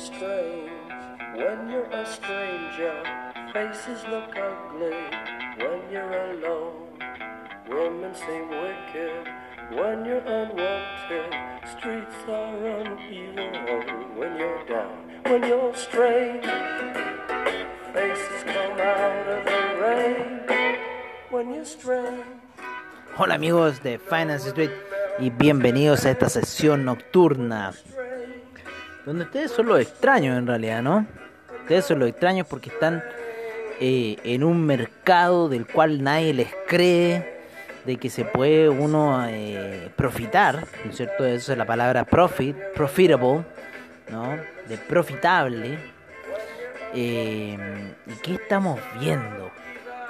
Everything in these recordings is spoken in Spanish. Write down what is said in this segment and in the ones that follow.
Strange when you're a stranger. Faces look ugly when you're alone. Women seem wicked when you're unwanted. Streets are uneven when you're down. When you're strange, faces come out of the rain. When you're strange. Hola amigos de Finance Street y bienvenidos a esta sesión nocturna. Donde ustedes son los extraños en realidad, ¿no? Ustedes son los extraños porque están eh, en un mercado del cual nadie les cree de que se puede uno eh, profitar, ¿no es cierto? Eso es la palabra profit, profitable, ¿no? De profitable. Eh, ¿Y qué estamos viendo?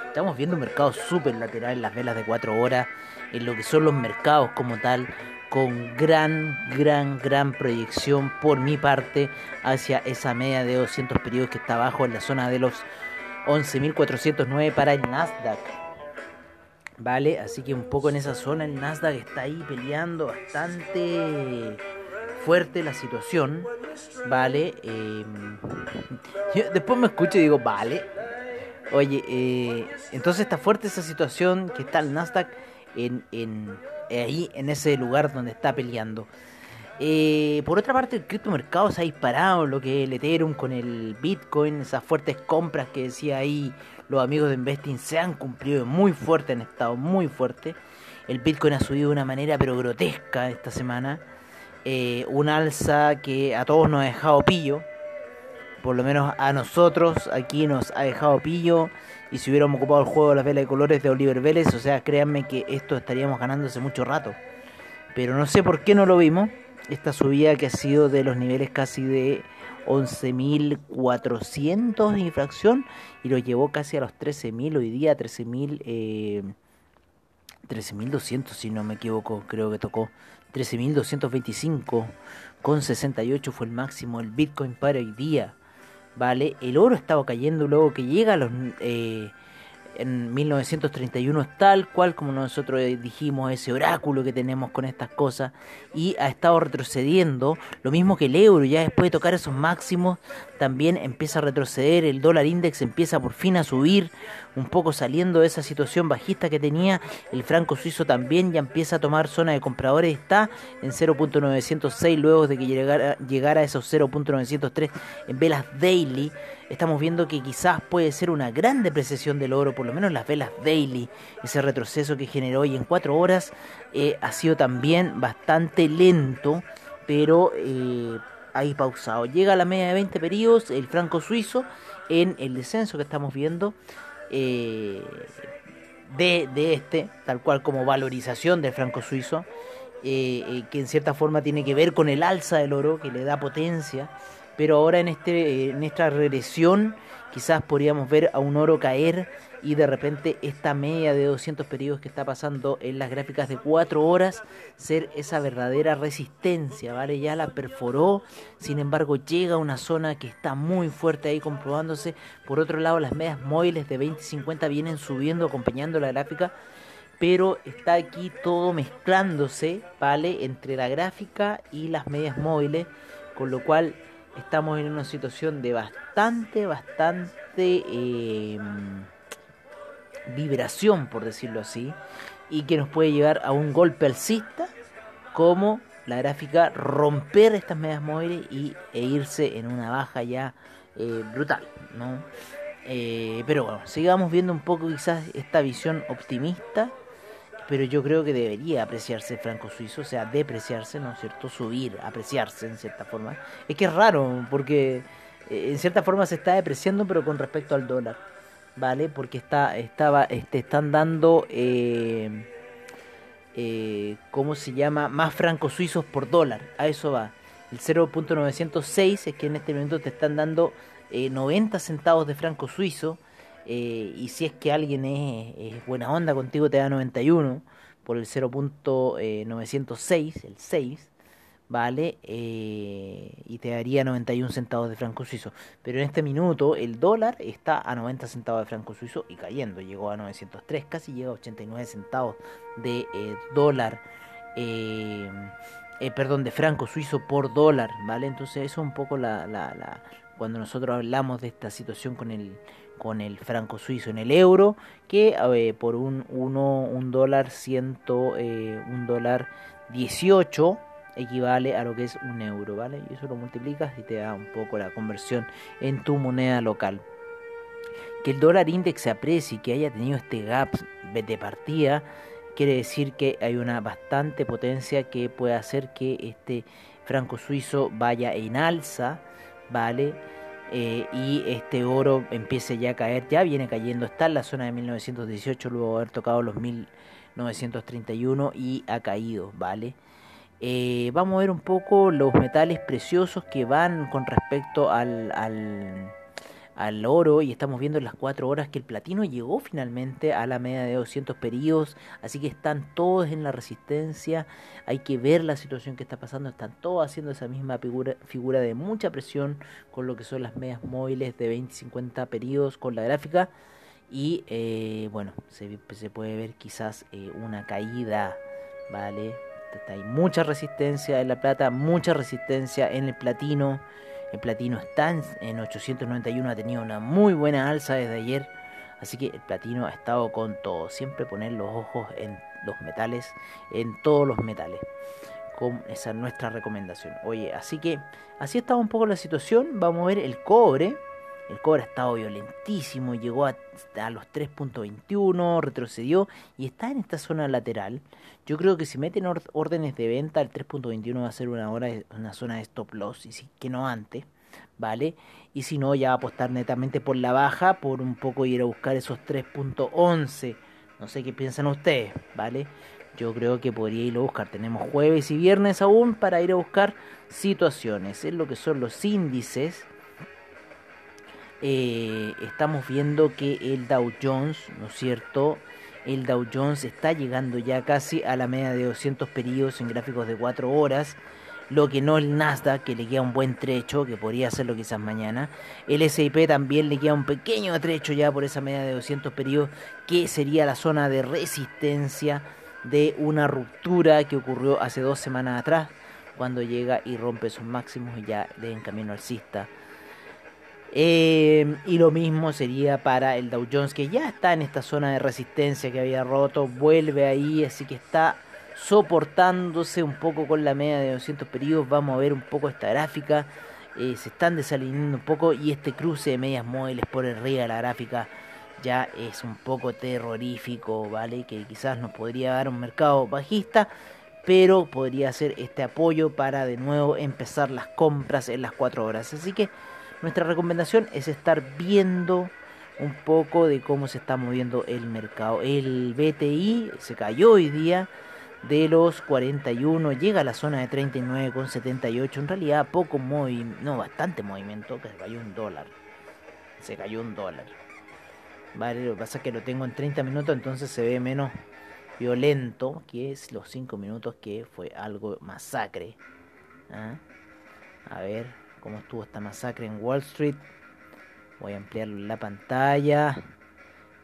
Estamos viendo un mercado súper lateral en las velas de 4 horas, en lo que son los mercados como tal, con gran, gran, gran proyección por mi parte hacia esa media de 200 periodos que está abajo en la zona de los 11.409 para el Nasdaq. Vale, así que un poco en esa zona el Nasdaq está ahí peleando bastante fuerte la situación. Vale, eh, después me escucho y digo, vale. Oye, eh, entonces está fuerte esa situación que está el Nasdaq en, en, ahí en ese lugar donde está peleando. Eh, por otra parte, el criptomercado se ha disparado, lo que es el Ethereum con el Bitcoin, esas fuertes compras que decía ahí los amigos de Investing se han cumplido muy fuerte, han estado muy fuerte. El Bitcoin ha subido de una manera pero grotesca esta semana. Eh, un alza que a todos nos ha dejado pillo. Por lo menos a nosotros aquí nos ha dejado pillo. Y si hubiéramos ocupado el juego de las velas de colores de Oliver Vélez, o sea, créanme que esto estaríamos ganando hace mucho rato. Pero no sé por qué no lo vimos. Esta subida que ha sido de los niveles casi de 11.400 de infracción y lo llevó casi a los 13.000 hoy día, 13.000, eh, 13.200 si no me equivoco, creo que tocó 13.225 con 68 fue el máximo el Bitcoin para hoy día. ¿Vale? El oro estaba cayendo luego que llega a los... Eh, en 1931 es tal cual como nosotros dijimos ese oráculo que tenemos con estas cosas y ha estado retrocediendo lo mismo que el euro ya después de tocar esos máximos también empieza a retroceder el dólar index empieza por fin a subir un poco saliendo de esa situación bajista que tenía el franco suizo también ya empieza a tomar zona de compradores está en 0.906 luego de que llegara, llegara a esos 0.903 en velas daily. Estamos viendo que quizás puede ser una gran depreciación del oro, por lo menos las velas daily, ese retroceso que generó hoy en cuatro horas eh, ha sido también bastante lento, pero eh, ahí pausado. Llega a la media de 20 periodos el franco suizo en el descenso que estamos viendo. Eh, de, de, este, tal cual como valorización del franco suizo, que en cierta forma tiene que ver con el alza del oro, que le da potencia pero ahora en, este, en esta regresión quizás podríamos ver a un oro caer y de repente esta media de 200 periodos que está pasando en las gráficas de 4 horas ser esa verdadera resistencia, ¿vale? Ya la perforó, sin embargo llega a una zona que está muy fuerte ahí comprobándose. Por otro lado, las medias móviles de 20 y 50 vienen subiendo acompañando la gráfica, pero está aquí todo mezclándose, ¿vale? Entre la gráfica y las medias móviles, con lo cual estamos en una situación de bastante, bastante eh, vibración, por decirlo así, y que nos puede llevar a un golpe alcista, como la gráfica romper estas medias móviles y, e irse en una baja ya eh, brutal, ¿no? Eh, pero bueno, sigamos viendo un poco quizás esta visión optimista pero yo creo que debería apreciarse el franco suizo, o sea, depreciarse, ¿no es cierto? Subir, apreciarse en cierta forma. Es que es raro, porque eh, en cierta forma se está depreciando, pero con respecto al dólar, ¿vale? Porque está, estaba, este, están dando, eh, eh, ¿cómo se llama? Más francos suizos por dólar, a eso va. El 0.906 es que en este momento te están dando 90 centavos de franco suizo. y si es que alguien es, buena onda contigo, te da 91 por el 0.906, el 6. ¿Vale? Eh, y te daría 91 centavos de franco suizo. Pero en este minuto el dólar está a 90 centavos de franco suizo y cayendo. Llegó a 903, casi llega a 89 centavos de eh, dólar. Eh, perdón, de franco suizo por dólar, ¿vale? Entonces eso es un poco la, la, la, cuando nosotros hablamos de esta situación con el con el franco suizo en el euro que por un, uno, un dólar ciento un dólar 18 equivale a lo que es un euro, ¿vale? Y eso lo multiplicas y te da un poco la conversión en tu moneda local. Que el dólar index se aprecie y que haya tenido este gap de partida, quiere decir que hay una bastante potencia que puede hacer que este franco suizo vaya en alza, ¿vale? Eh, y este oro empiece ya a caer, ya viene cayendo, está en la zona de 1918 luego de haber tocado los 1931 y ha caído, ¿vale? Eh, vamos a ver un poco los metales preciosos que van con respecto al, al, oro y estamos viendo en las 4 horas que el platino llegó finalmente a la media de 200 periodos, así que están todos en la resistencia, hay que ver la situación que está pasando, están todos haciendo esa misma figura, de mucha presión con lo que son las medias móviles de 20 y 50 periodos con la gráfica y eh, bueno, se, se, puede ver quizás eh, una caída, ¿vale? Hay mucha resistencia en la plata, mucha resistencia en el platino. El platino está en 891, ha tenido una muy buena alza desde ayer. Así que el platino ha estado con todo. Siempre poner los ojos en los metales, en todos los metales. Con esa es nuestra recomendación. Oye, así que así estaba un poco la situación. Vamos a ver el cobre. El cobre ha estado violentísimo, llegó a, los 3.21, retrocedió y está en esta zona lateral. Yo creo que si meten órdenes de venta, el 3.21 va a ser una, hora, una zona de stop loss, y si, que no antes, ¿vale? Y si no, ya va a apostar netamente por la baja, por un poco ir a buscar esos 3.11. No sé qué piensan ustedes, ¿vale? Yo creo que podría ir a buscar. Tenemos jueves y viernes aún para ir a buscar situaciones. Es lo que son los índices eh, estamos viendo que el Dow Jones, ¿no es cierto? El Dow Jones está llegando ya casi a la media de 200 periodos en gráficos de 4 horas. Lo que no el Nasdaq, que le queda un buen trecho, que podría hacerlo quizás mañana. El SIP también le queda un pequeño trecho ya por esa media de 200 periodos, que sería la zona de resistencia de una ruptura que ocurrió hace dos semanas atrás, cuando llega y rompe sus máximos y ya de en camino alcista eh, y lo mismo sería para el Dow Jones, que ya está en esta zona de resistencia que había roto, vuelve ahí, así que está soportándose un poco con la media de 200 periodos. Vamos a ver un poco esta gráfica, eh, se están desalineando un poco y este cruce de medias móviles por arriba de la gráfica ya es un poco terrorífico, ¿vale? Que quizás nos podría dar un mercado bajista, pero podría ser este apoyo para de nuevo empezar las compras en las 4 horas. Así que nuestra recomendación es estar viendo un poco de cómo se está moviendo el mercado. El BTI se cayó hoy día de los 41, llega a la zona de 39,78. En realidad, poco movimiento, no, bastante movimiento, que se cayó un dólar. Se cayó un dólar. Vale, lo que pasa es que lo tengo en 30 minutos, entonces se ve menos violento que es los 5 minutos que fue algo masacre. ¿Ah? A ver, cómo estuvo esta masacre en Wall Street. Voy a ampliar la pantalla.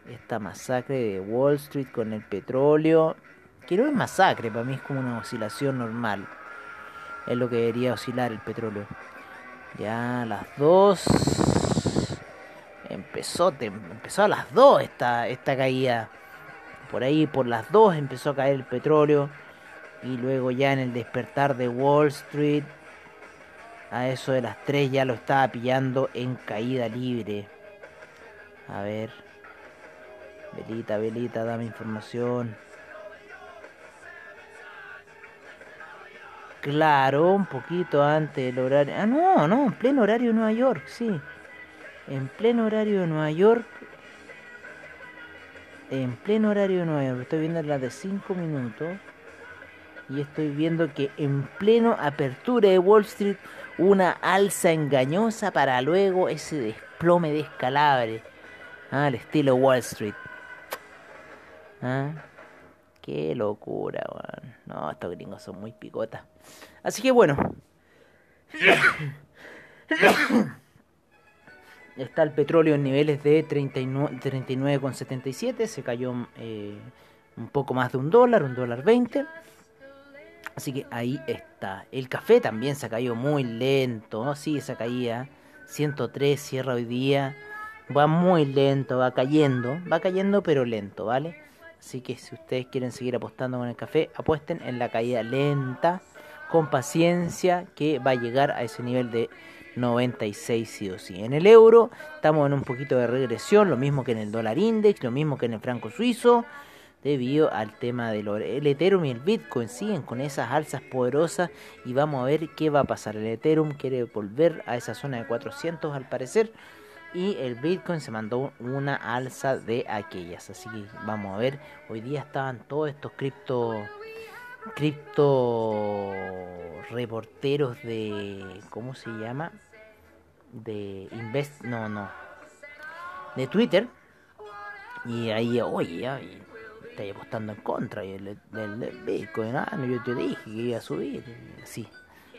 Esta masacre de Wall Street con el petróleo. Que no es masacre, para mí es como una oscilación normal. Es lo que debería oscilar el petróleo. Ya a las dos. Empezó, empezó a las dos esta, esta caída. Por ahí, por las dos empezó a caer el petróleo. Y luego ya en el despertar de Wall Street a eso de las 3 ya lo estaba pillando en caída libre. A ver. Velita, velita, dame información. Claro, un poquito antes del horario. Ah, no, no, en pleno horario de Nueva York, sí. En pleno horario de Nueva York. En pleno horario de Nueva York. Estoy viendo la de 5 minutos. Y estoy viendo que en pleno apertura de Wall Street una alza engañosa para luego ese desplome descalabre ah, al estilo Wall Street. ¿Ah? Qué locura, weón. No, estos gringos son muy picotas. Así que bueno. Está el petróleo en niveles de 39,77. se cayó eh, un poco más de un dólar, un dólar 20. Así que ahí está. El café también se ha caído muy lento. Sí, esa caída. 103 cierra hoy día. Va muy lento, va cayendo. Va cayendo pero lento, ¿vale? Así que si ustedes quieren seguir apostando con el café, apuesten en la caída lenta, con paciencia, que va a llegar a ese nivel de 96 sí o sí. En el euro estamos en un poquito de regresión, lo mismo que en el dólar index, lo mismo que en el franco suizo, debido al tema del el Ethereum y el Bitcoin siguen con esas alzas poderosas y vamos a ver qué va a pasar. El Ethereum quiere volver a esa zona de 400 al parecer y el Bitcoin se mandó una alza de aquellas. Así que vamos a ver, hoy día estaban todos estos cripto cripto reporteros de ¿cómo se llama? de Invest, no, no, de Twitter. Y ahí, oye, estáis apostando en contra del, del, Bitcoin. Ah, no, yo te dije que iba a subir. Sí.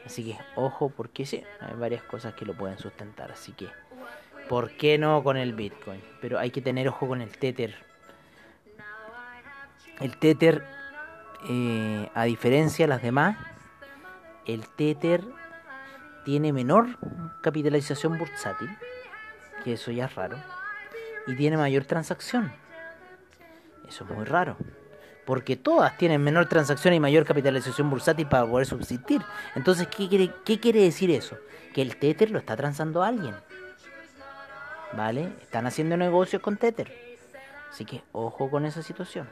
Así que ojo, porque sí, hay varias cosas que lo pueden sustentar. Así que, ¿por qué no con el Bitcoin? Pero hay que tener ojo con el Tether. El Tether, eh, a diferencia de las demás, el Tether tiene menor capitalización bursátil, que eso ya es raro, y tiene mayor transacción. Eso es muy raro. Porque todas tienen menor transacción y mayor capitalización bursátil para poder subsistir. Entonces, ¿qué quiere, qué quiere decir eso? Que el Tether lo está transando alguien. ¿Vale? Están haciendo negocios con Tether. Así que ojo con esa situación.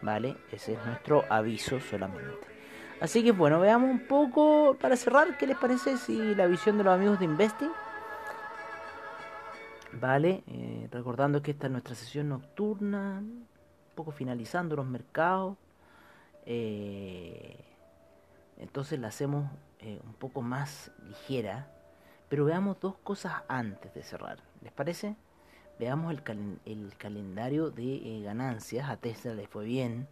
¿Vale? Ese es nuestro aviso solamente. Así que bueno, veamos un poco para cerrar, ¿qué les parece si la visión de los amigos de Investing? Vale, eh, recordando que esta es nuestra sesión nocturna, poco finalizando los mercados. Eh, entonces la hacemos eh, un poco más ligera, pero veamos dos cosas antes de cerrar. ¿Les parece? Veamos el, el calendario de ganancias. A Tesla le fue bien,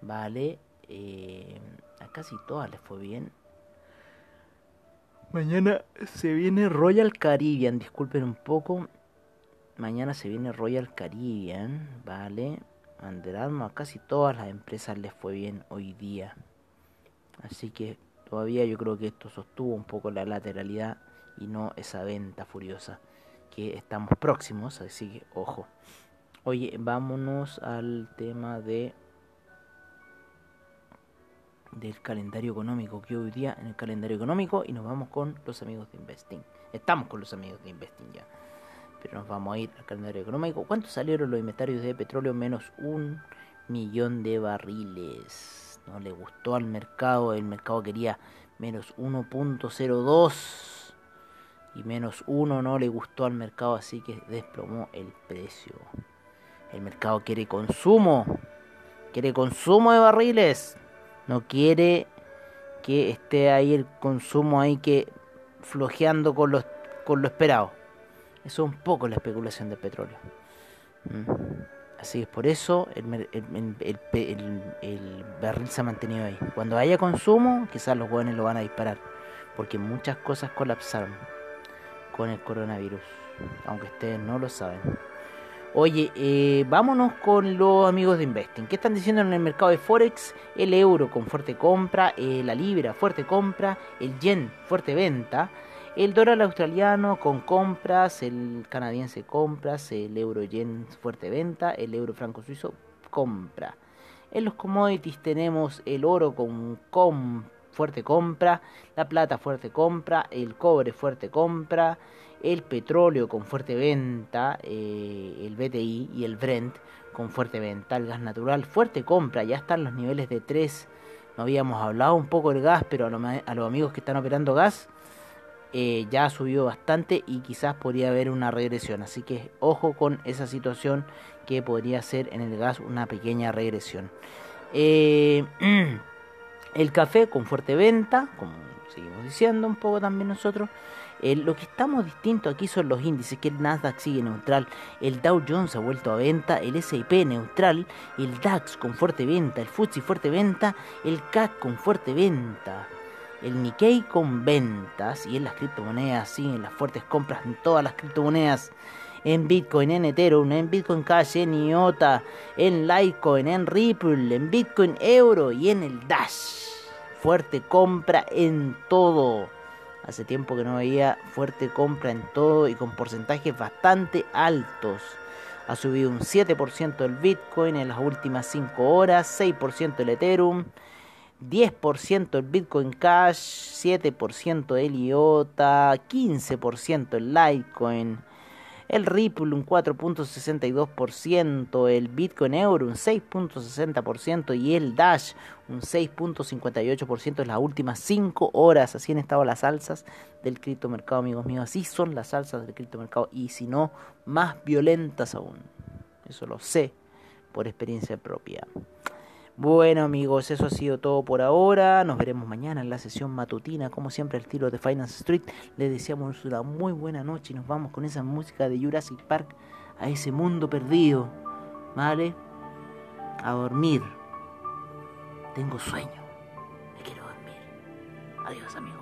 ¿vale? Eh, a casi todas les fue bien. Mañana se viene Royal Caribbean, disculpen un poco. Mañana se viene Royal Caribbean, ¿vale? Under a casi todas las empresas les fue bien hoy día. Así que todavía yo creo que esto sostuvo un poco la lateralidad y no esa venta furiosa que estamos próximos, así que ojo. Oye, vámonos al tema de del calendario económico que hoy día en el calendario económico y nos vamos con los amigos de Investing. Estamos con los amigos de Investing ya. Pero nos vamos a ir al calendario económico. ¿Cuánto salieron los inventarios de petróleo? Menos un millón de barriles. No le gustó al mercado. El mercado quería menos 1.02. Y menos 1 no le gustó al mercado. Así que desplomó el precio. El mercado quiere consumo. Quiere consumo de barriles no quiere que esté ahí el consumo ahí que flojeando con, los, con lo esperado. Eso es un poco la especulación del petróleo. Mm. Así es, por eso el, el, barril se ha mantenido ahí. Cuando haya consumo, quizás los jóvenes lo van a disparar. Porque muchas cosas colapsaron con el coronavirus. Aunque ustedes no lo saben. Oye, eh, vámonos con los amigos de Investing. ¿Qué están diciendo en el mercado de Forex? El euro con fuerte compra, eh, la libra fuerte compra, el yen fuerte venta, el dólar australiano con compras, el canadiense compras, el euro yen fuerte venta, el euro franco suizo compra. En los commodities tenemos el oro con, fuerte compra, la plata fuerte compra, el cobre fuerte compra, el petróleo con fuerte venta, eh, el BTI y el Brent con fuerte venta, el gas natural fuerte compra, ya están los niveles de 3, no habíamos hablado un poco del gas, pero a, los amigos que están operando gas eh, ya ha subido bastante y quizás podría haber una regresión, así que ojo con esa situación que podría ser en el gas una pequeña regresión. Eh, El café con fuerte venta, como seguimos diciendo un poco también nosotros. lo que estamos distintos aquí son los índices, que el Nasdaq sigue neutral, el Dow Jones ha vuelto a venta, el S&P neutral, el DAX con fuerte venta, el FTSE fuerte venta, el CAC con fuerte venta el Nikkei con ventas y en las criptomonedas, sí, en las fuertes compras en todas las criptomonedas, en Bitcoin, en Ethereum, en Bitcoin Cash, en IOTA, en Litecoin, en Ripple, en Bitcoin Euro y en el Dash. Fuerte compra en todo. Hace tiempo que no veía fuerte compra en todo y con porcentajes bastante altos. Ha subido un 7% el Bitcoin en las últimas 5 horas, 6% el Ethereum, 10% el Bitcoin Cash, 7% el IOTA, 15% el Litecoin, el Ripple un 4.62%, el Bitcoin Euro un 6.60% y el Dash un 6.58% en las últimas 5 horas. Así han estado las alzas del criptomercado, amigos míos. Así son las alzas del criptomercado y si no, más violentas aún. Eso lo sé por experiencia propia. Bueno amigos, eso ha sido todo por ahora. Nos veremos mañana en la sesión matutina, como siempre el tiro de Finance Street. Les deseamos una muy buena noche y nos vamos con esa música de Jurassic Park a ese mundo perdido. ¿Vale? A dormir. Tengo sueño. Me quiero dormir. Adiós amigos.